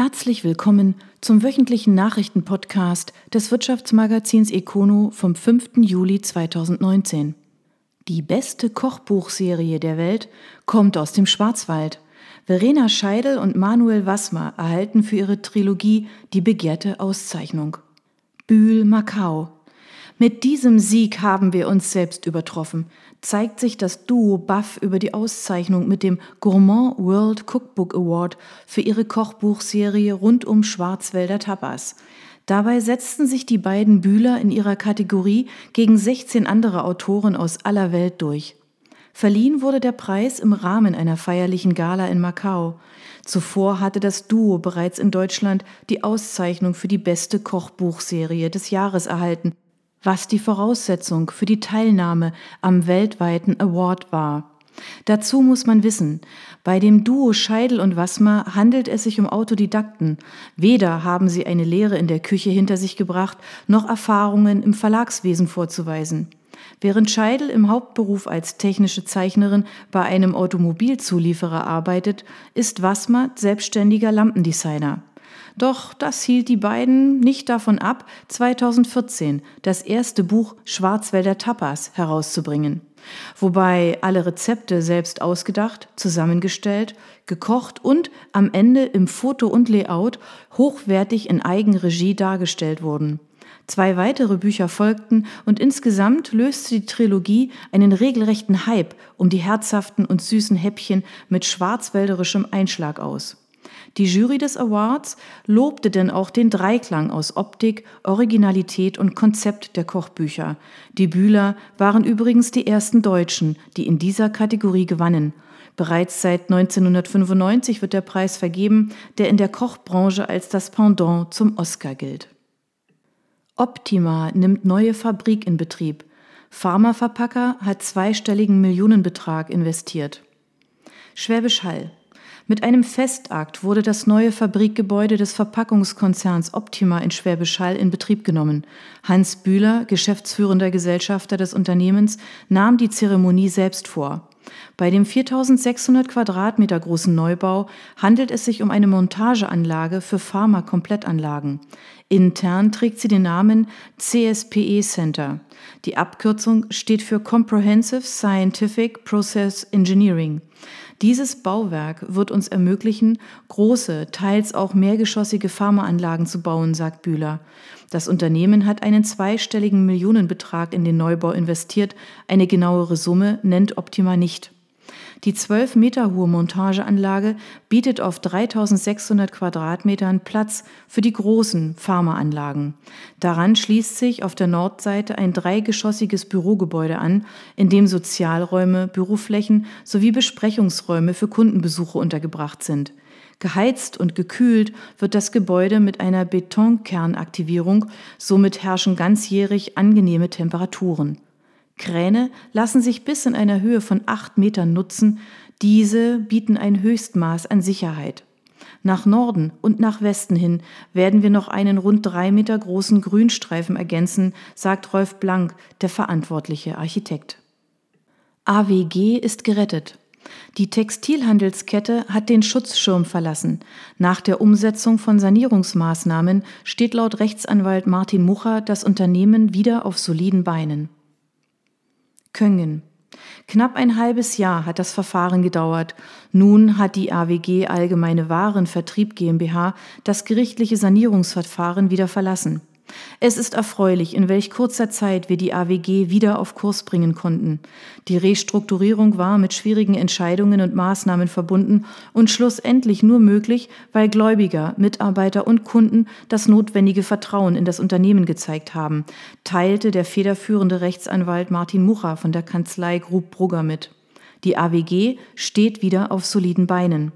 Herzlich willkommen zum wöchentlichen Nachrichtenpodcast des Wirtschaftsmagazins Econo vom 5. Juli 2019. Die beste Kochbuchserie der Welt kommt aus dem Schwarzwald. Verena Scheidel und Manuel Wassmer erhalten für ihre Trilogie die begehrte Auszeichnung. Bühl Macau mit diesem Sieg haben wir uns selbst übertroffen, zeigt sich das Duo Buff über die Auszeichnung mit dem Gourmand World Cookbook Award für ihre Kochbuchserie rund um Schwarzwälder Tapas. Dabei setzten sich die beiden Bühler in ihrer Kategorie gegen 16 andere Autoren aus aller Welt durch. Verliehen wurde der Preis im Rahmen einer feierlichen Gala in Macau. Zuvor hatte das Duo bereits in Deutschland die Auszeichnung für die beste Kochbuchserie des Jahres erhalten was die Voraussetzung für die Teilnahme am weltweiten Award war. Dazu muss man wissen, bei dem Duo Scheidel und Wassmer handelt es sich um Autodidakten. Weder haben sie eine Lehre in der Küche hinter sich gebracht, noch Erfahrungen im Verlagswesen vorzuweisen. Während Scheidel im Hauptberuf als technische Zeichnerin bei einem Automobilzulieferer arbeitet, ist Wassmer selbstständiger Lampendesigner. Doch das hielt die beiden nicht davon ab, 2014 das erste Buch Schwarzwälder Tapas herauszubringen. Wobei alle Rezepte selbst ausgedacht, zusammengestellt, gekocht und am Ende im Foto und Layout hochwertig in Eigenregie dargestellt wurden. Zwei weitere Bücher folgten und insgesamt löste die Trilogie einen regelrechten Hype um die herzhaften und süßen Häppchen mit schwarzwälderischem Einschlag aus. Die Jury des Awards lobte denn auch den Dreiklang aus Optik, Originalität und Konzept der Kochbücher. Die Bühler waren übrigens die ersten Deutschen, die in dieser Kategorie gewannen. Bereits seit 1995 wird der Preis vergeben, der in der Kochbranche als das Pendant zum Oscar gilt. Optima nimmt neue Fabrik in Betrieb. Pharmaverpacker hat zweistelligen Millionenbetrag investiert. Schwäbisch Hall. Mit einem Festakt wurde das neue Fabrikgebäude des Verpackungskonzerns Optima in Schwäbisch Hall in Betrieb genommen. Hans Bühler, geschäftsführender Gesellschafter des Unternehmens, nahm die Zeremonie selbst vor. Bei dem 4600 Quadratmeter großen Neubau handelt es sich um eine Montageanlage für Pharma-Komplettanlagen. Intern trägt sie den Namen CSPE Center. Die Abkürzung steht für Comprehensive Scientific Process Engineering. Dieses Bauwerk wird uns ermöglichen, große, teils auch mehrgeschossige Pharmaanlagen zu bauen, sagt Bühler. Das Unternehmen hat einen zweistelligen Millionenbetrag in den Neubau investiert. Eine genauere Summe nennt Optima nicht. Die 12 Meter hohe Montageanlage bietet auf 3600 Quadratmetern Platz für die großen Pharmaanlagen. Daran schließt sich auf der Nordseite ein dreigeschossiges Bürogebäude an, in dem Sozialräume, Büroflächen sowie Besprechungsräume für Kundenbesuche untergebracht sind. Geheizt und gekühlt wird das Gebäude mit einer Betonkernaktivierung, somit herrschen ganzjährig angenehme Temperaturen. Kräne lassen sich bis in einer Höhe von acht Metern nutzen. Diese bieten ein Höchstmaß an Sicherheit. Nach Norden und nach Westen hin werden wir noch einen rund drei Meter großen Grünstreifen ergänzen, sagt Rolf Blank, der verantwortliche Architekt. AWG ist gerettet. Die Textilhandelskette hat den Schutzschirm verlassen. Nach der Umsetzung von Sanierungsmaßnahmen steht laut Rechtsanwalt Martin Mucher das Unternehmen wieder auf soliden Beinen. Köngen. Knapp ein halbes Jahr hat das Verfahren gedauert. Nun hat die AWG Allgemeine Warenvertrieb GmbH das gerichtliche Sanierungsverfahren wieder verlassen. Es ist erfreulich, in welch kurzer Zeit wir die AWG wieder auf Kurs bringen konnten. Die Restrukturierung war mit schwierigen Entscheidungen und Maßnahmen verbunden und schlussendlich nur möglich, weil Gläubiger, Mitarbeiter und Kunden das notwendige Vertrauen in das Unternehmen gezeigt haben, teilte der federführende Rechtsanwalt Martin Mucha von der Kanzlei Grub Brugger mit. Die AWG steht wieder auf soliden Beinen.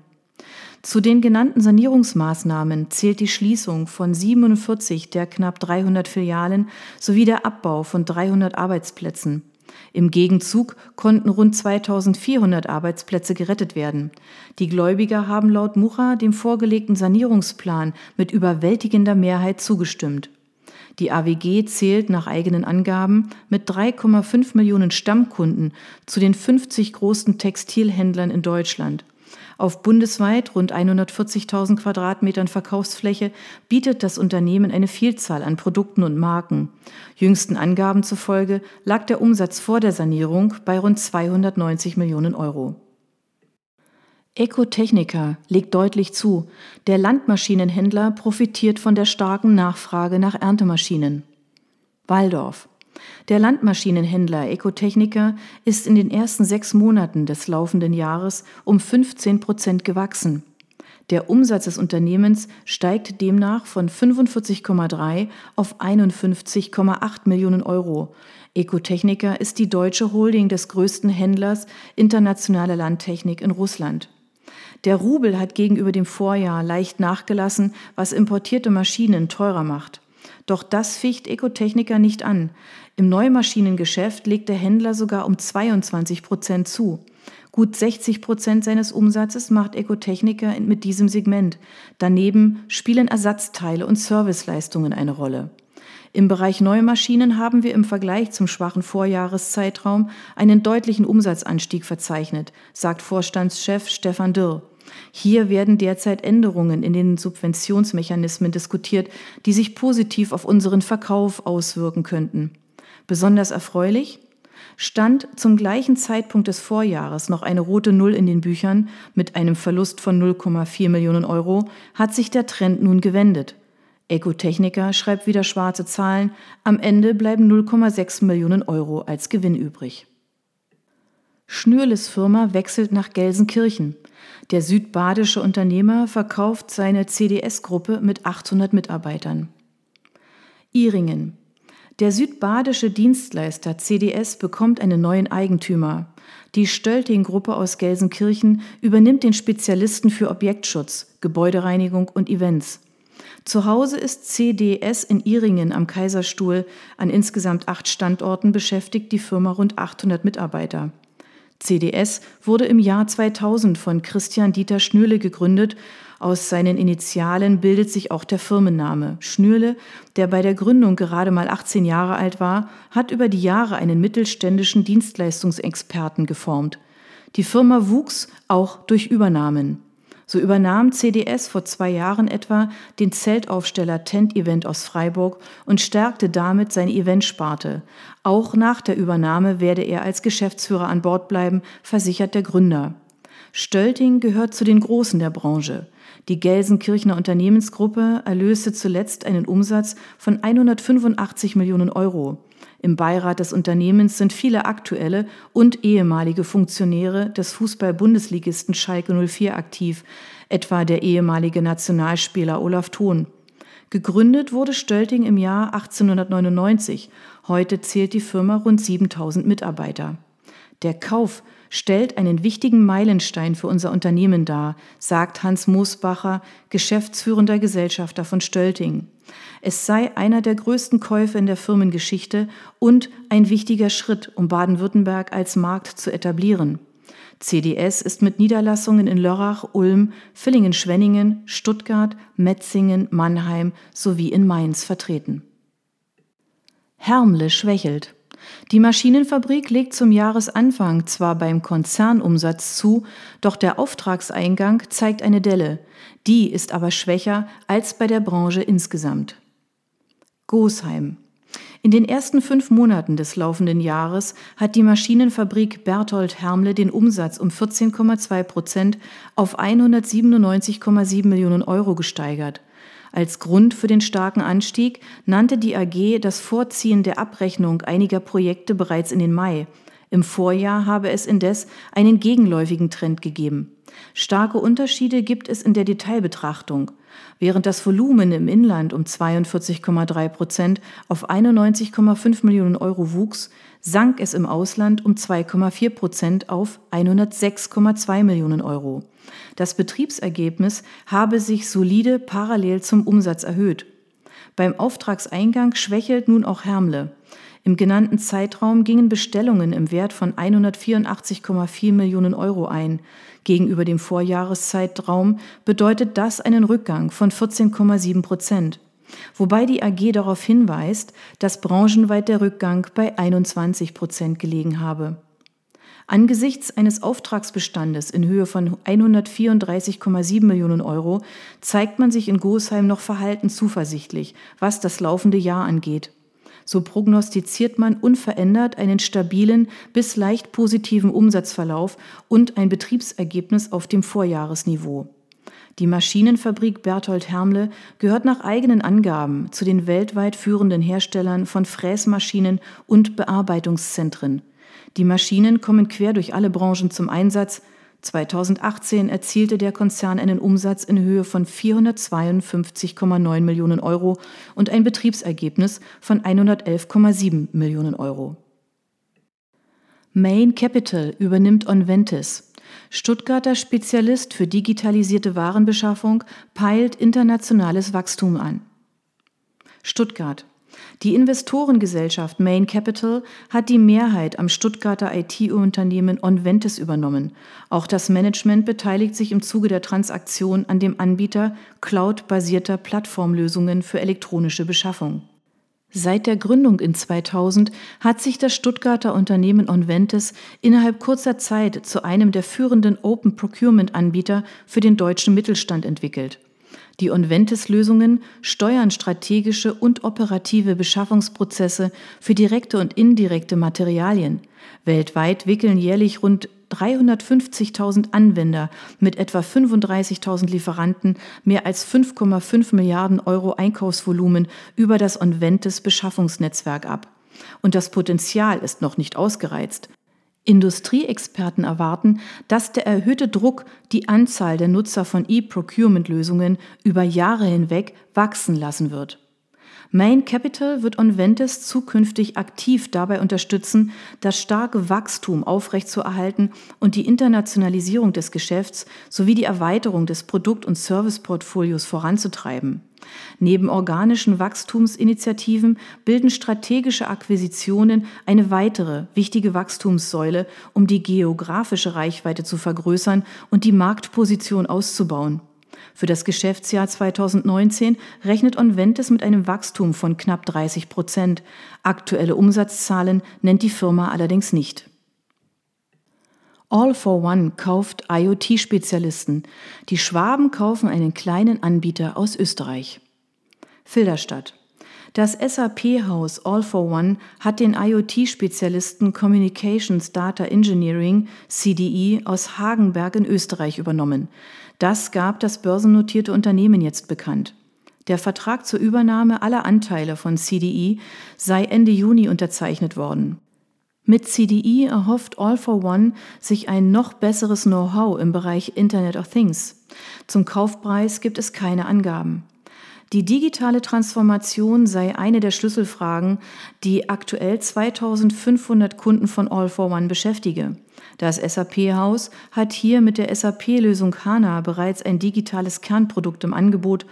Zu den genannten Sanierungsmaßnahmen zählt die Schließung von 47 der knapp 300 Filialen sowie der Abbau von 300 Arbeitsplätzen. Im Gegenzug konnten rund 2400 Arbeitsplätze gerettet werden. Die Gläubiger haben laut Mucha dem vorgelegten Sanierungsplan mit überwältigender Mehrheit zugestimmt. Die AWG zählt nach eigenen Angaben mit 3,5 Millionen Stammkunden zu den 50 großen Textilhändlern in Deutschland. Auf bundesweit rund 140.000 Quadratmetern Verkaufsfläche bietet das Unternehmen eine Vielzahl an Produkten und Marken. Jüngsten Angaben zufolge lag der Umsatz vor der Sanierung bei rund 290 Millionen Euro. Ecotechnica legt deutlich zu, der Landmaschinenhändler profitiert von der starken Nachfrage nach Erntemaschinen. Waldorf. Der Landmaschinenhändler Ecotechnica ist in den ersten sechs Monaten des laufenden Jahres um 15 Prozent gewachsen. Der Umsatz des Unternehmens steigt demnach von 45,3 auf 51,8 Millionen Euro. Ecotechnica ist die deutsche Holding des größten Händlers internationaler Landtechnik in Russland. Der Rubel hat gegenüber dem Vorjahr leicht nachgelassen, was importierte Maschinen teurer macht. Doch das ficht Ecotechnica nicht an. Im Neumaschinengeschäft legt der Händler sogar um 22 Prozent zu. Gut 60 Prozent seines Umsatzes macht Ecotechnica mit diesem Segment. Daneben spielen Ersatzteile und Serviceleistungen eine Rolle. Im Bereich Neumaschinen haben wir im Vergleich zum schwachen Vorjahreszeitraum einen deutlichen Umsatzanstieg verzeichnet, sagt Vorstandschef Stefan Dirr. Hier werden derzeit Änderungen in den Subventionsmechanismen diskutiert, die sich positiv auf unseren Verkauf auswirken könnten. Besonders erfreulich stand zum gleichen Zeitpunkt des Vorjahres noch eine rote Null in den Büchern mit einem Verlust von 0,4 Millionen Euro, hat sich der Trend nun gewendet. Ecotechnica schreibt wieder schwarze Zahlen, am Ende bleiben 0,6 Millionen Euro als Gewinn übrig. Schnürles Firma wechselt nach Gelsenkirchen. Der südbadische Unternehmer verkauft seine CDS-Gruppe mit 800 Mitarbeitern. Iringen. Der südbadische Dienstleister CDS bekommt einen neuen Eigentümer. Die Stölting-Gruppe aus Gelsenkirchen übernimmt den Spezialisten für Objektschutz, Gebäudereinigung und Events. Zu Hause ist CDS in Iringen am Kaiserstuhl. An insgesamt acht Standorten beschäftigt die Firma rund 800 Mitarbeiter. CDS wurde im Jahr 2000 von Christian Dieter Schnürle gegründet. Aus seinen Initialen bildet sich auch der Firmenname. Schnürle, der bei der Gründung gerade mal 18 Jahre alt war, hat über die Jahre einen mittelständischen Dienstleistungsexperten geformt. Die Firma wuchs auch durch Übernahmen. So übernahm CDS vor zwei Jahren etwa den Zeltaufsteller Tent Event aus Freiburg und stärkte damit seine Eventsparte. Auch nach der Übernahme werde er als Geschäftsführer an Bord bleiben, versichert der Gründer. Stölting gehört zu den Großen der Branche. Die Gelsenkirchener Unternehmensgruppe erlöste zuletzt einen Umsatz von 185 Millionen Euro. Im Beirat des Unternehmens sind viele aktuelle und ehemalige Funktionäre des Fußball-Bundesligisten Schalke 04 aktiv, etwa der ehemalige Nationalspieler Olaf Thon. Gegründet wurde Stölting im Jahr 1899. Heute zählt die Firma rund 7000 Mitarbeiter. Der Kauf stellt einen wichtigen Meilenstein für unser Unternehmen dar, sagt Hans Moosbacher, geschäftsführender Gesellschafter von Stölting. Es sei einer der größten Käufe in der Firmengeschichte und ein wichtiger Schritt, um Baden-Württemberg als Markt zu etablieren. CDS ist mit Niederlassungen in Lörrach, Ulm, Villingen-Schwenningen, Stuttgart, Metzingen, Mannheim sowie in Mainz vertreten. Hermle schwächelt. Die Maschinenfabrik legt zum Jahresanfang zwar beim Konzernumsatz zu, doch der Auftragseingang zeigt eine Delle. Die ist aber schwächer als bei der Branche insgesamt. Gosheim. In den ersten fünf Monaten des laufenden Jahres hat die Maschinenfabrik Berthold Hermle den Umsatz um 14,2 Prozent auf 197,7 Millionen Euro gesteigert. Als Grund für den starken Anstieg nannte die AG das Vorziehen der Abrechnung einiger Projekte bereits in den Mai. Im Vorjahr habe es indes einen gegenläufigen Trend gegeben. Starke Unterschiede gibt es in der Detailbetrachtung. Während das Volumen im Inland um 42,3 Prozent auf 91,5 Millionen Euro wuchs, sank es im Ausland um 2,4 Prozent auf 106,2 Millionen Euro. Das Betriebsergebnis habe sich solide parallel zum Umsatz erhöht. Beim Auftragseingang schwächelt nun auch Hermle. Im genannten Zeitraum gingen Bestellungen im Wert von 184,4 Millionen Euro ein. Gegenüber dem Vorjahreszeitraum bedeutet das einen Rückgang von 14,7 Prozent. Wobei die AG darauf hinweist, dass branchenweit der Rückgang bei 21 Prozent gelegen habe. Angesichts eines Auftragsbestandes in Höhe von 134,7 Millionen Euro zeigt man sich in Gosheim noch verhalten zuversichtlich, was das laufende Jahr angeht. So prognostiziert man unverändert einen stabilen bis leicht positiven Umsatzverlauf und ein Betriebsergebnis auf dem Vorjahresniveau. Die Maschinenfabrik Berthold Hermle gehört nach eigenen Angaben zu den weltweit führenden Herstellern von Fräsmaschinen und Bearbeitungszentren. Die Maschinen kommen quer durch alle Branchen zum Einsatz. 2018 erzielte der Konzern einen Umsatz in Höhe von 452,9 Millionen Euro und ein Betriebsergebnis von 111,7 Millionen Euro. Main Capital übernimmt Onventis. Stuttgarter Spezialist für digitalisierte Warenbeschaffung peilt internationales Wachstum an. Stuttgart. Die Investorengesellschaft Main Capital hat die Mehrheit am Stuttgarter IT-Unternehmen Onventis übernommen. Auch das Management beteiligt sich im Zuge der Transaktion an dem Anbieter cloud-basierter Plattformlösungen für elektronische Beschaffung. Seit der Gründung in 2000 hat sich das Stuttgarter Unternehmen Onventis innerhalb kurzer Zeit zu einem der führenden Open Procurement Anbieter für den deutschen Mittelstand entwickelt. Die Onventis-Lösungen steuern strategische und operative Beschaffungsprozesse für direkte und indirekte Materialien. Weltweit wickeln jährlich rund 350.000 Anwender mit etwa 35.000 Lieferanten mehr als 5,5 Milliarden Euro Einkaufsvolumen über das Onventis Beschaffungsnetzwerk ab. Und das Potenzial ist noch nicht ausgereizt. Industrieexperten erwarten, dass der erhöhte Druck die Anzahl der Nutzer von E-Procurement-Lösungen über Jahre hinweg wachsen lassen wird. Main Capital wird Onventis zukünftig aktiv dabei unterstützen, das starke Wachstum aufrechtzuerhalten und die Internationalisierung des Geschäfts sowie die Erweiterung des Produkt- und Serviceportfolios voranzutreiben. Neben organischen Wachstumsinitiativen bilden strategische Akquisitionen eine weitere wichtige Wachstumssäule, um die geografische Reichweite zu vergrößern und die Marktposition auszubauen. Für das Geschäftsjahr 2019 rechnet Onventis mit einem Wachstum von knapp 30 Prozent. Aktuelle Umsatzzahlen nennt die Firma allerdings nicht. All for One kauft IoT-Spezialisten. Die Schwaben kaufen einen kleinen Anbieter aus Österreich. Filderstadt. Das SAP-Haus All for One hat den IoT-Spezialisten Communications Data Engineering CDE aus Hagenberg in Österreich übernommen. Das gab das börsennotierte Unternehmen jetzt bekannt. Der Vertrag zur Übernahme aller Anteile von CDE sei Ende Juni unterzeichnet worden. Mit CDE erhofft All for One sich ein noch besseres Know-how im Bereich Internet of Things. Zum Kaufpreis gibt es keine Angaben. Die digitale Transformation sei eine der Schlüsselfragen, die aktuell 2500 Kunden von All for One beschäftige. Das SAP-Haus hat hier mit der SAP-Lösung HANA bereits ein digitales Kernprodukt im Angebot.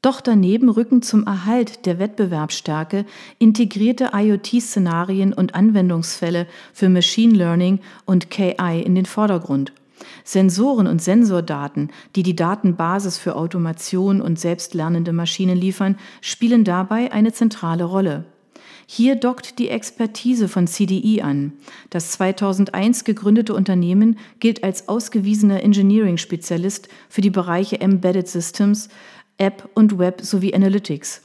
Doch daneben rücken zum Erhalt der Wettbewerbsstärke integrierte IoT-Szenarien und Anwendungsfälle für Machine Learning und KI in den Vordergrund. Sensoren und Sensordaten, die die Datenbasis für Automation und selbstlernende Maschinen liefern, spielen dabei eine zentrale Rolle. Hier dockt die Expertise von CDE an. Das 2001 gegründete Unternehmen gilt als ausgewiesener Engineering-Spezialist für die Bereiche Embedded Systems, App und Web sowie Analytics.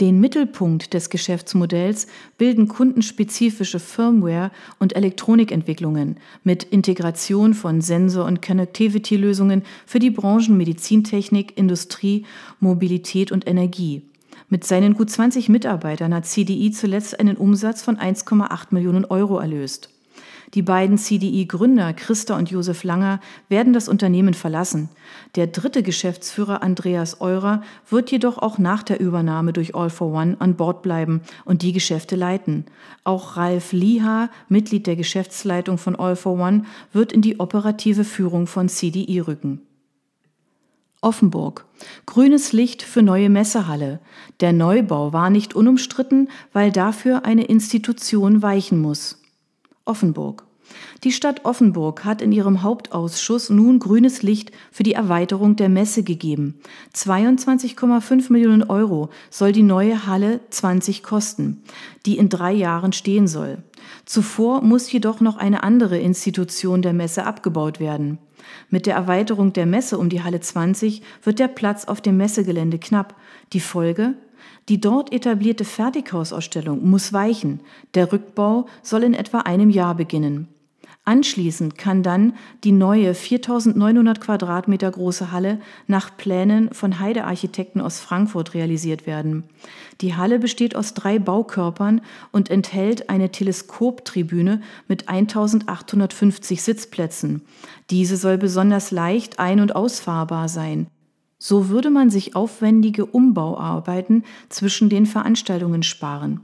Den Mittelpunkt des Geschäftsmodells bilden kundenspezifische Firmware- und Elektronikentwicklungen mit Integration von Sensor- und Connectivity-Lösungen für die Branchen Medizintechnik, Industrie, Mobilität und Energie. Mit seinen gut 20 Mitarbeitern hat CDI zuletzt einen Umsatz von 1,8 Millionen Euro erlöst. Die beiden CDI-Gründer Christa und Josef Langer werden das Unternehmen verlassen. Der dritte Geschäftsführer Andreas Eurer wird jedoch auch nach der Übernahme durch All for One an Bord bleiben und die Geschäfte leiten. Auch Ralf Liha, Mitglied der Geschäftsleitung von All for One, wird in die operative Führung von CDI rücken. Offenburg. Grünes Licht für neue Messehalle. Der Neubau war nicht unumstritten, weil dafür eine Institution weichen muss. Offenburg. Die Stadt Offenburg hat in ihrem Hauptausschuss nun grünes Licht für die Erweiterung der Messe gegeben. 22,5 Millionen Euro soll die neue Halle 20 kosten, die in drei Jahren stehen soll. Zuvor muss jedoch noch eine andere Institution der Messe abgebaut werden. Mit der Erweiterung der Messe um die Halle 20 wird der Platz auf dem Messegelände knapp. Die Folge? Die dort etablierte Fertighausausstellung muss weichen. Der Rückbau soll in etwa einem Jahr beginnen. Anschließend kann dann die neue 4900 Quadratmeter große Halle nach Plänen von Heide Architekten aus Frankfurt realisiert werden. Die Halle besteht aus drei Baukörpern und enthält eine Teleskoptribüne mit 1850 Sitzplätzen. Diese soll besonders leicht ein- und ausfahrbar sein. So würde man sich aufwendige Umbauarbeiten zwischen den Veranstaltungen sparen.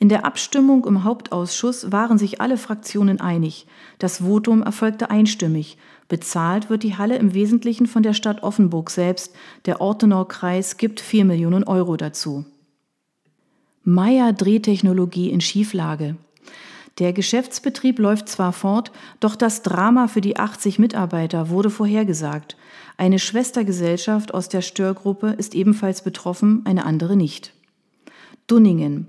In der Abstimmung im Hauptausschuss waren sich alle Fraktionen einig. Das Votum erfolgte einstimmig. Bezahlt wird die Halle im Wesentlichen von der Stadt Offenburg selbst. Der Ortenau-Kreis gibt 4 Millionen Euro dazu. Meyer Drehtechnologie in Schieflage. Der Geschäftsbetrieb läuft zwar fort, doch das Drama für die 80 Mitarbeiter wurde vorhergesagt. Eine Schwestergesellschaft aus der Störgruppe ist ebenfalls betroffen, eine andere nicht. Dunningen.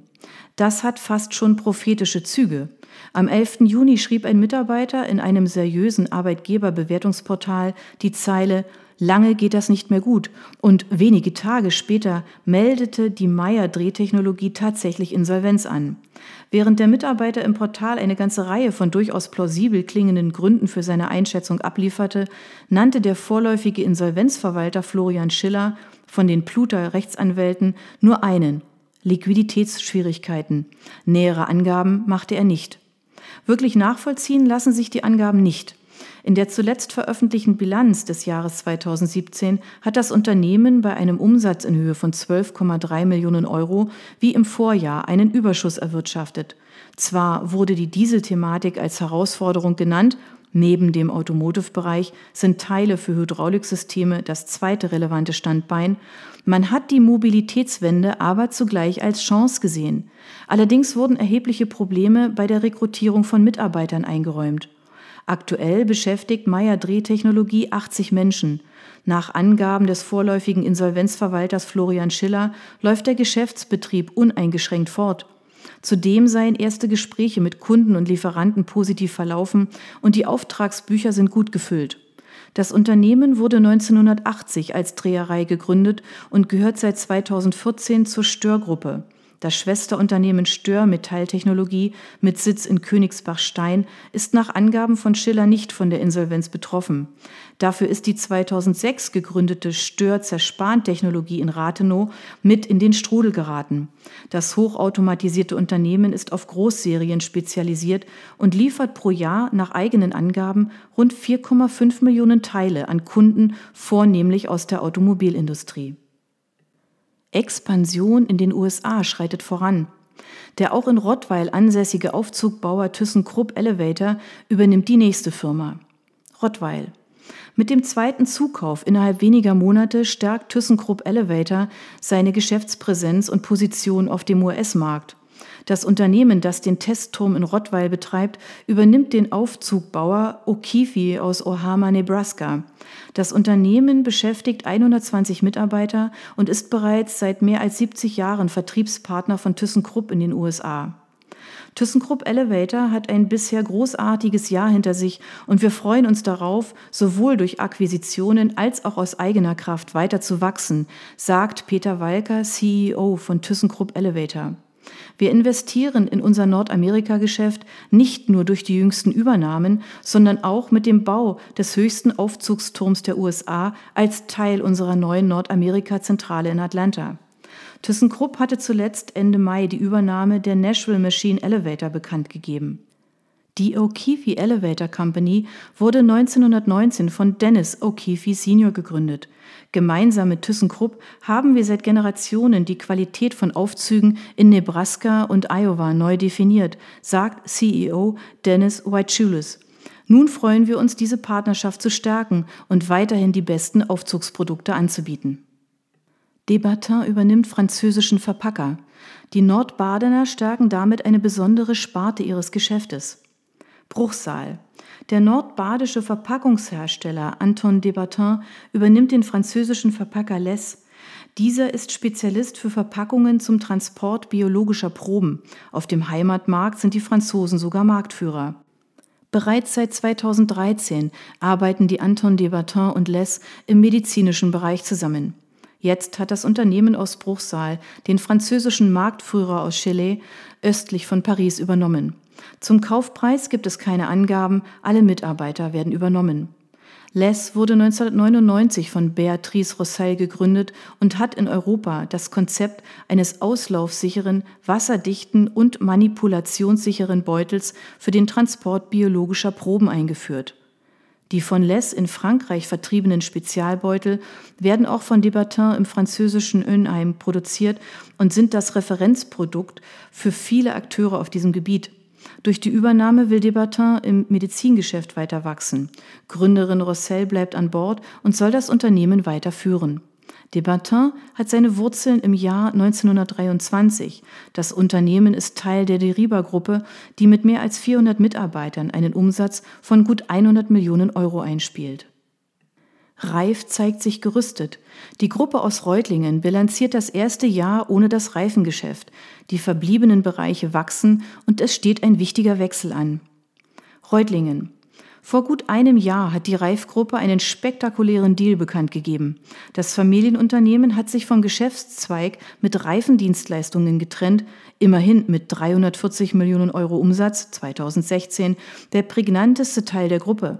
Das hat fast schon prophetische Züge. Am 11. Juni schrieb ein Mitarbeiter in einem seriösen Arbeitgeberbewertungsportal die Zeile Lange geht das nicht mehr gut und wenige Tage später meldete die Meyer Drehtechnologie tatsächlich Insolvenz an. Während der Mitarbeiter im Portal eine ganze Reihe von durchaus plausibel klingenden Gründen für seine Einschätzung ablieferte, nannte der vorläufige Insolvenzverwalter Florian Schiller von den Pluter Rechtsanwälten nur einen Liquiditätsschwierigkeiten. Nähere Angaben machte er nicht. Wirklich nachvollziehen lassen sich die Angaben nicht. In der zuletzt veröffentlichten Bilanz des Jahres 2017 hat das Unternehmen bei einem Umsatz in Höhe von 12,3 Millionen Euro wie im Vorjahr einen Überschuss erwirtschaftet. Zwar wurde die Dieselthematik als Herausforderung genannt, Neben dem Automotive-Bereich sind Teile für Hydrauliksysteme das zweite relevante Standbein. Man hat die Mobilitätswende aber zugleich als Chance gesehen. Allerdings wurden erhebliche Probleme bei der Rekrutierung von Mitarbeitern eingeräumt. Aktuell beschäftigt Meyer Drehtechnologie 80 Menschen. Nach Angaben des vorläufigen Insolvenzverwalters Florian Schiller läuft der Geschäftsbetrieb uneingeschränkt fort. Zudem seien erste Gespräche mit Kunden und Lieferanten positiv verlaufen und die Auftragsbücher sind gut gefüllt. Das Unternehmen wurde 1980 als Dreherei gegründet und gehört seit 2014 zur Störgruppe. Das Schwesterunternehmen Stör Metalltechnologie mit Sitz in Königsbach-Stein ist nach Angaben von Schiller nicht von der Insolvenz betroffen. Dafür ist die 2006 gegründete Stör Zerspahntechnologie in Rathenow mit in den Strudel geraten. Das hochautomatisierte Unternehmen ist auf Großserien spezialisiert und liefert pro Jahr nach eigenen Angaben rund 4,5 Millionen Teile an Kunden, vornehmlich aus der Automobilindustrie. Expansion in den USA schreitet voran. Der auch in Rottweil ansässige Aufzugbauer ThyssenKrupp Elevator übernimmt die nächste Firma. Rottweil. Mit dem zweiten Zukauf innerhalb weniger Monate stärkt ThyssenKrupp Elevator seine Geschäftspräsenz und Position auf dem US-Markt. Das Unternehmen, das den Testturm in Rottweil betreibt, übernimmt den Aufzugbauer O'Keefe aus Ohama, Nebraska. Das Unternehmen beschäftigt 120 Mitarbeiter und ist bereits seit mehr als 70 Jahren Vertriebspartner von ThyssenKrupp in den USA. ThyssenKrupp Elevator hat ein bisher großartiges Jahr hinter sich und wir freuen uns darauf, sowohl durch Akquisitionen als auch aus eigener Kraft weiter zu wachsen, sagt Peter Walker, CEO von ThyssenKrupp Elevator. Wir investieren in unser Nordamerika-Geschäft nicht nur durch die jüngsten Übernahmen, sondern auch mit dem Bau des höchsten Aufzugsturms der USA als Teil unserer neuen Nordamerika-Zentrale in Atlanta. ThyssenKrupp hatte zuletzt Ende Mai die Übernahme der Nashville Machine Elevator bekannt gegeben. Die O'Keefe Elevator Company wurde 1919 von Dennis O'Keefe Sr. gegründet. Gemeinsam mit ThyssenKrupp haben wir seit Generationen die Qualität von Aufzügen in Nebraska und Iowa neu definiert, sagt CEO Dennis Whitechulis. Nun freuen wir uns, diese Partnerschaft zu stärken und weiterhin die besten Aufzugsprodukte anzubieten. Debatin übernimmt französischen Verpacker. Die Nordbadener stärken damit eine besondere Sparte ihres Geschäftes. Bruchsal. Der nordbadische Verpackungshersteller Anton Debatin übernimmt den französischen Verpacker Les. Dieser ist Spezialist für Verpackungen zum Transport biologischer Proben. Auf dem Heimatmarkt sind die Franzosen sogar Marktführer. Bereits seit 2013 arbeiten die Anton Debatin und Les im medizinischen Bereich zusammen. Jetzt hat das Unternehmen aus Bruchsal den französischen Marktführer aus Chile östlich von Paris übernommen. Zum Kaufpreis gibt es keine Angaben, alle Mitarbeiter werden übernommen. Les wurde 1999 von Beatrice Rossell gegründet und hat in Europa das Konzept eines auslaufsicheren, wasserdichten und manipulationssicheren Beutels für den Transport biologischer Proben eingeführt. Die von Les in Frankreich vertriebenen Spezialbeutel werden auch von Debatin im französischen Önheim produziert und sind das Referenzprodukt für viele Akteure auf diesem Gebiet. Durch die Übernahme will Debatin im Medizingeschäft weiter wachsen. Gründerin Rossell bleibt an Bord und soll das Unternehmen weiter führen. Debatin hat seine Wurzeln im Jahr 1923. Das Unternehmen ist Teil der Deriba-Gruppe, die mit mehr als 400 Mitarbeitern einen Umsatz von gut 100 Millionen Euro einspielt. Reif zeigt sich gerüstet. Die Gruppe aus Reutlingen bilanziert das erste Jahr ohne das Reifengeschäft. Die verbliebenen Bereiche wachsen und es steht ein wichtiger Wechsel an. Reutlingen. Vor gut einem Jahr hat die Reifgruppe einen spektakulären Deal bekannt gegeben. Das Familienunternehmen hat sich vom Geschäftszweig mit Reifendienstleistungen getrennt, immerhin mit 340 Millionen Euro Umsatz 2016, der prägnanteste Teil der Gruppe.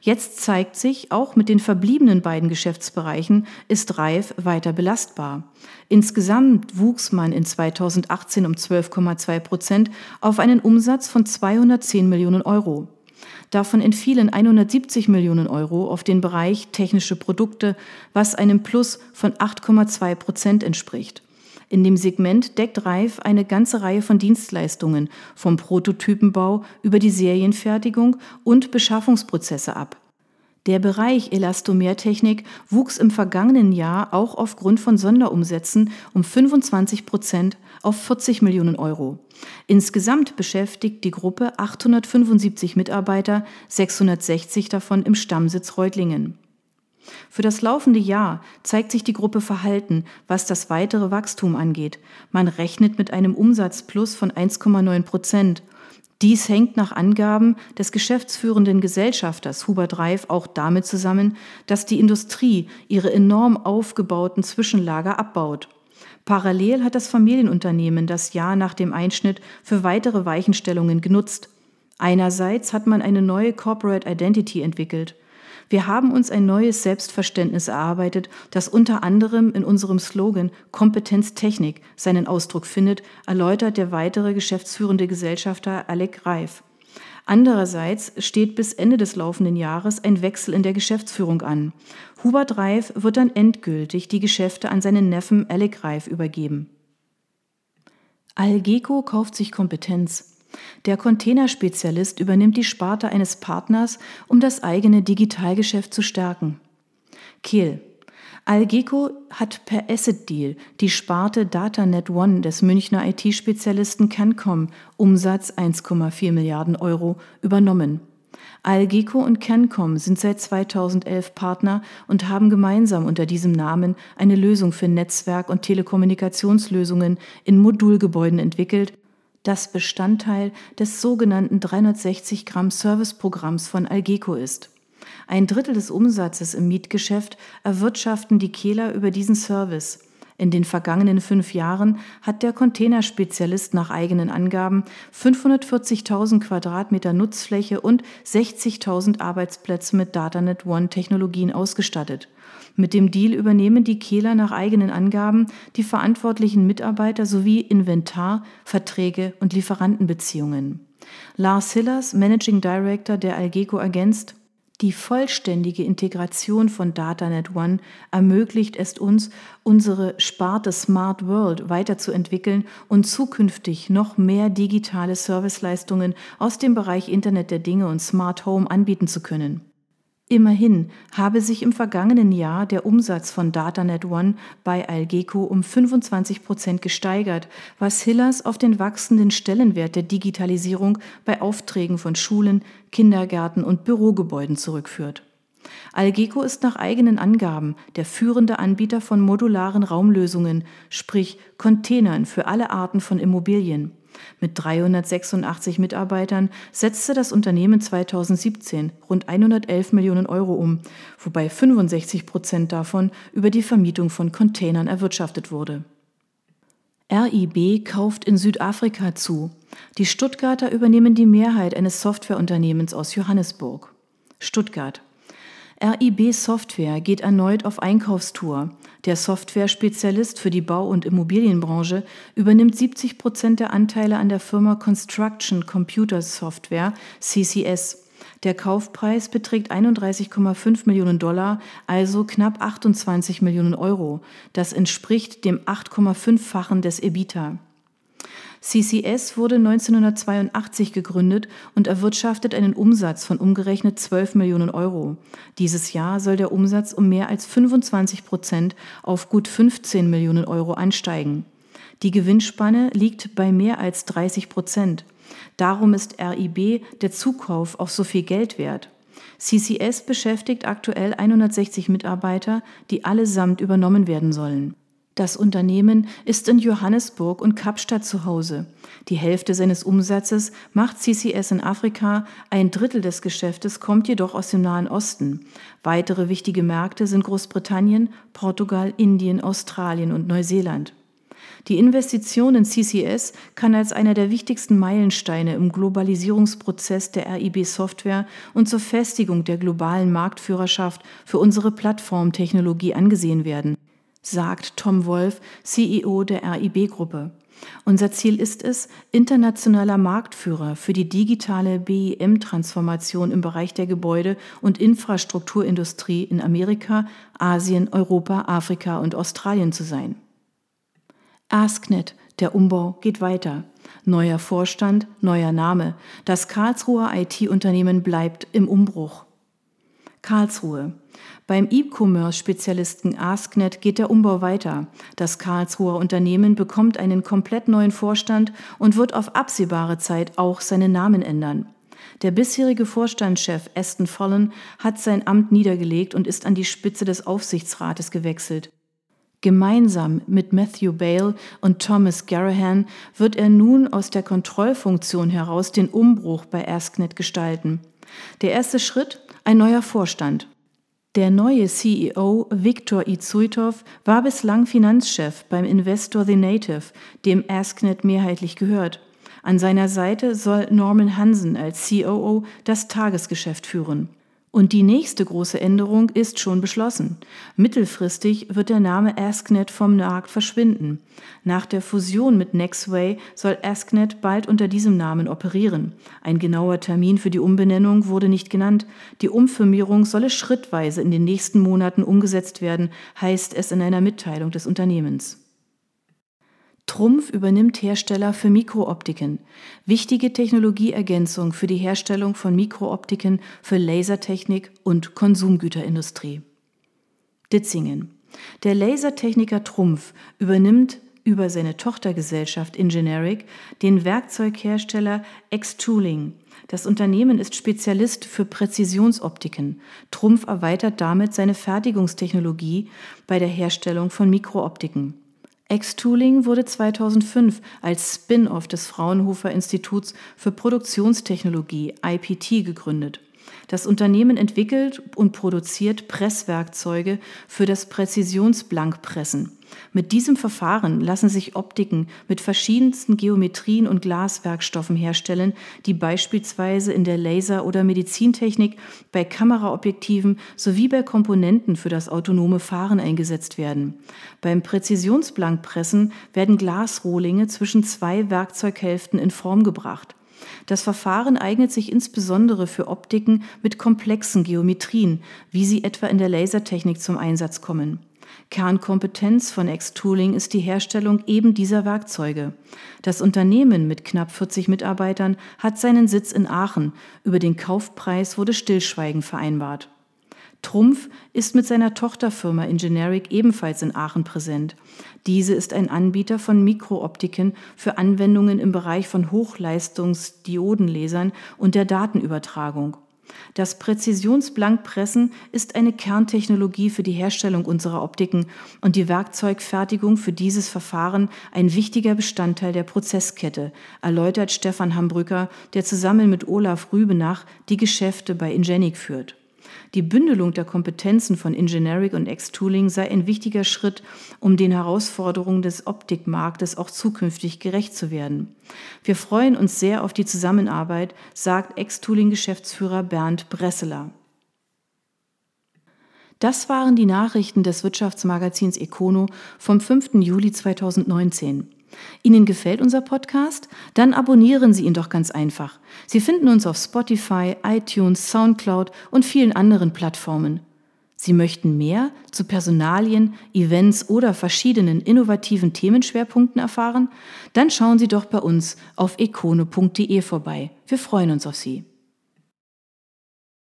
Jetzt zeigt sich, auch mit den verbliebenen beiden Geschäftsbereichen ist Reif weiter belastbar. Insgesamt wuchs man in 2018 um 12,2 Prozent auf einen Umsatz von 210 Millionen Euro. Davon entfielen 170 Millionen Euro auf den Bereich technische Produkte, was einem Plus von 8,2 Prozent entspricht. In dem Segment deckt Reif eine ganze Reihe von Dienstleistungen, vom Prototypenbau über die Serienfertigung und Beschaffungsprozesse ab. Der Bereich Elastomertechnik wuchs im vergangenen Jahr auch aufgrund von Sonderumsätzen um 25 Prozent auf 40 Millionen Euro. Insgesamt beschäftigt die Gruppe 875 Mitarbeiter, 660 davon im Stammsitz Reutlingen. Für das laufende Jahr zeigt sich die Gruppe verhalten, was das weitere Wachstum angeht. Man rechnet mit einem Umsatzplus von 1,9 Prozent. Dies hängt nach Angaben des geschäftsführenden Gesellschafters Hubert Reif auch damit zusammen, dass die Industrie ihre enorm aufgebauten Zwischenlager abbaut. Parallel hat das Familienunternehmen das Jahr nach dem Einschnitt für weitere Weichenstellungen genutzt. Einerseits hat man eine neue Corporate Identity entwickelt. Wir haben uns ein neues Selbstverständnis erarbeitet, das unter anderem in unserem Slogan Kompetenz Technik seinen Ausdruck findet, erläutert der weitere geschäftsführende Gesellschafter Alec Reif. Andererseits steht bis Ende des laufenden Jahres ein Wechsel in der Geschäftsführung an. Hubert Reif wird dann endgültig die Geschäfte an seinen Neffen Alec Reif übergeben. Algeco kauft sich Kompetenz. Der Containerspezialist übernimmt die Sparte eines Partners, um das eigene Digitalgeschäft zu stärken. Kehl. Algeco hat per Asset Deal die Sparte DataNet One des Münchner IT-Spezialisten Cancom Umsatz 1,4 Milliarden Euro übernommen. Algeco und Cancom sind seit 2011 Partner und haben gemeinsam unter diesem Namen eine Lösung für Netzwerk- und Telekommunikationslösungen in Modulgebäuden entwickelt, das Bestandteil des sogenannten 360 Gramm Serviceprogramms von Algeco ist. Ein Drittel des Umsatzes im Mietgeschäft erwirtschaften die Kehler über diesen Service. In den vergangenen fünf Jahren hat der Containerspezialist nach eigenen Angaben 540.000 Quadratmeter Nutzfläche und 60.000 Arbeitsplätze mit Datanet One Technologien ausgestattet. Mit dem Deal übernehmen die Kehler nach eigenen Angaben die verantwortlichen Mitarbeiter sowie Inventar, Verträge und Lieferantenbeziehungen. Lars Hillers, Managing Director der Algeco, ergänzt, die vollständige Integration von DataNet One ermöglicht es uns, unsere Sparte Smart World weiterzuentwickeln und zukünftig noch mehr digitale Serviceleistungen aus dem Bereich Internet der Dinge und Smart Home anbieten zu können. Immerhin habe sich im vergangenen Jahr der Umsatz von DataNet One bei Algeco um 25 Prozent gesteigert, was Hillers auf den wachsenden Stellenwert der Digitalisierung bei Aufträgen von Schulen, Kindergärten und Bürogebäuden zurückführt. Algeco ist nach eigenen Angaben der führende Anbieter von modularen Raumlösungen, sprich Containern für alle Arten von Immobilien. Mit 386 Mitarbeitern setzte das Unternehmen 2017 rund 111 Millionen Euro um, wobei 65 Prozent davon über die Vermietung von Containern erwirtschaftet wurde. RIB kauft in Südafrika zu. Die Stuttgarter übernehmen die Mehrheit eines Softwareunternehmens aus Johannesburg. Stuttgart. RIB Software geht erneut auf Einkaufstour. Der Software-Spezialist für die Bau- und Immobilienbranche übernimmt 70 Prozent der Anteile an der Firma Construction Computer Software CCS. Der Kaufpreis beträgt 31,5 Millionen Dollar, also knapp 28 Millionen Euro. Das entspricht dem 8,5-fachen des EBITA. CCS wurde 1982 gegründet und erwirtschaftet einen Umsatz von umgerechnet 12 Millionen Euro. Dieses Jahr soll der Umsatz um mehr als 25 Prozent auf gut 15 Millionen Euro ansteigen. Die Gewinnspanne liegt bei mehr als 30 Prozent. Darum ist RIB der Zukauf auch so viel Geld wert. CCS beschäftigt aktuell 160 Mitarbeiter, die allesamt übernommen werden sollen. Das Unternehmen ist in Johannesburg und Kapstadt zu Hause. Die Hälfte seines Umsatzes macht CCS in Afrika, ein Drittel des Geschäftes kommt jedoch aus dem Nahen Osten. Weitere wichtige Märkte sind Großbritannien, Portugal, Indien, Australien und Neuseeland. Die Investition in CCS kann als einer der wichtigsten Meilensteine im Globalisierungsprozess der RIB Software und zur Festigung der globalen Marktführerschaft für unsere Plattformtechnologie angesehen werden sagt Tom Wolf, CEO der RIB-Gruppe. Unser Ziel ist es, internationaler Marktführer für die digitale BIM-Transformation im Bereich der Gebäude- und Infrastrukturindustrie in Amerika, Asien, Europa, Afrika und Australien zu sein. AskNet, der Umbau geht weiter. Neuer Vorstand, neuer Name. Das Karlsruher IT-Unternehmen bleibt im Umbruch. Karlsruhe. Beim E-Commerce-Spezialisten AskNet geht der Umbau weiter. Das Karlsruher Unternehmen bekommt einen komplett neuen Vorstand und wird auf absehbare Zeit auch seinen Namen ändern. Der bisherige Vorstandschef Aston Follen hat sein Amt niedergelegt und ist an die Spitze des Aufsichtsrates gewechselt. Gemeinsam mit Matthew Bale und Thomas Garahan wird er nun aus der Kontrollfunktion heraus den Umbruch bei AskNet gestalten. Der erste Schritt ein neuer Vorstand. Der neue CEO Viktor Izuitov war bislang Finanzchef beim Investor The Native, dem AskNet mehrheitlich gehört. An seiner Seite soll Norman Hansen als COO das Tagesgeschäft führen. Und die nächste große Änderung ist schon beschlossen. Mittelfristig wird der Name AskNet vom Markt verschwinden. Nach der Fusion mit Nextway soll AskNet bald unter diesem Namen operieren. Ein genauer Termin für die Umbenennung wurde nicht genannt. Die Umfirmierung solle schrittweise in den nächsten Monaten umgesetzt werden, heißt es in einer Mitteilung des Unternehmens. Trumpf übernimmt Hersteller für Mikrooptiken. Wichtige Technologieergänzung für die Herstellung von Mikrooptiken für Lasertechnik und Konsumgüterindustrie. Ditzingen. Der Lasertechniker Trumpf übernimmt über seine Tochtergesellschaft Ingeneric den Werkzeughersteller X-Tooling. Das Unternehmen ist Spezialist für Präzisionsoptiken. Trumpf erweitert damit seine Fertigungstechnologie bei der Herstellung von Mikrooptiken. X-Tooling wurde 2005 als Spin-off des Fraunhofer Instituts für Produktionstechnologie IPT gegründet. Das Unternehmen entwickelt und produziert Presswerkzeuge für das Präzisionsblankpressen. Mit diesem Verfahren lassen sich Optiken mit verschiedensten Geometrien und Glaswerkstoffen herstellen, die beispielsweise in der Laser- oder Medizintechnik, bei Kameraobjektiven sowie bei Komponenten für das autonome Fahren eingesetzt werden. Beim Präzisionsblankpressen werden Glasrohlinge zwischen zwei Werkzeughälften in Form gebracht. Das Verfahren eignet sich insbesondere für Optiken mit komplexen Geometrien, wie sie etwa in der Lasertechnik zum Einsatz kommen. Kernkompetenz von X-Tooling ist die Herstellung eben dieser Werkzeuge. Das Unternehmen mit knapp 40 Mitarbeitern hat seinen Sitz in Aachen. Über den Kaufpreis wurde Stillschweigen vereinbart. Trumpf ist mit seiner Tochterfirma Ingeneric ebenfalls in Aachen präsent. Diese ist ein Anbieter von Mikrooptiken für Anwendungen im Bereich von Hochleistungsdiodenlasern und der Datenübertragung. Das Präzisionsblankpressen ist eine Kerntechnologie für die Herstellung unserer Optiken und die Werkzeugfertigung für dieses Verfahren ein wichtiger Bestandteil der Prozesskette, erläutert Stefan Hambrücker, der zusammen mit Olaf Rübenach die Geschäfte bei Ingenic führt. Die Bündelung der Kompetenzen von Ingeneric und X-Tooling sei ein wichtiger Schritt, um den Herausforderungen des Optikmarktes auch zukünftig gerecht zu werden. Wir freuen uns sehr auf die Zusammenarbeit, sagt X-Tooling-Geschäftsführer Bernd Bresseler. Das waren die Nachrichten des Wirtschaftsmagazins Econo vom 5. Juli 2019. Ihnen gefällt unser Podcast? Dann abonnieren Sie ihn doch ganz einfach. Sie finden uns auf Spotify, iTunes, SoundCloud und vielen anderen Plattformen. Sie möchten mehr zu Personalien, Events oder verschiedenen innovativen Themenschwerpunkten erfahren? Dann schauen Sie doch bei uns auf econo.de vorbei. Wir freuen uns auf Sie.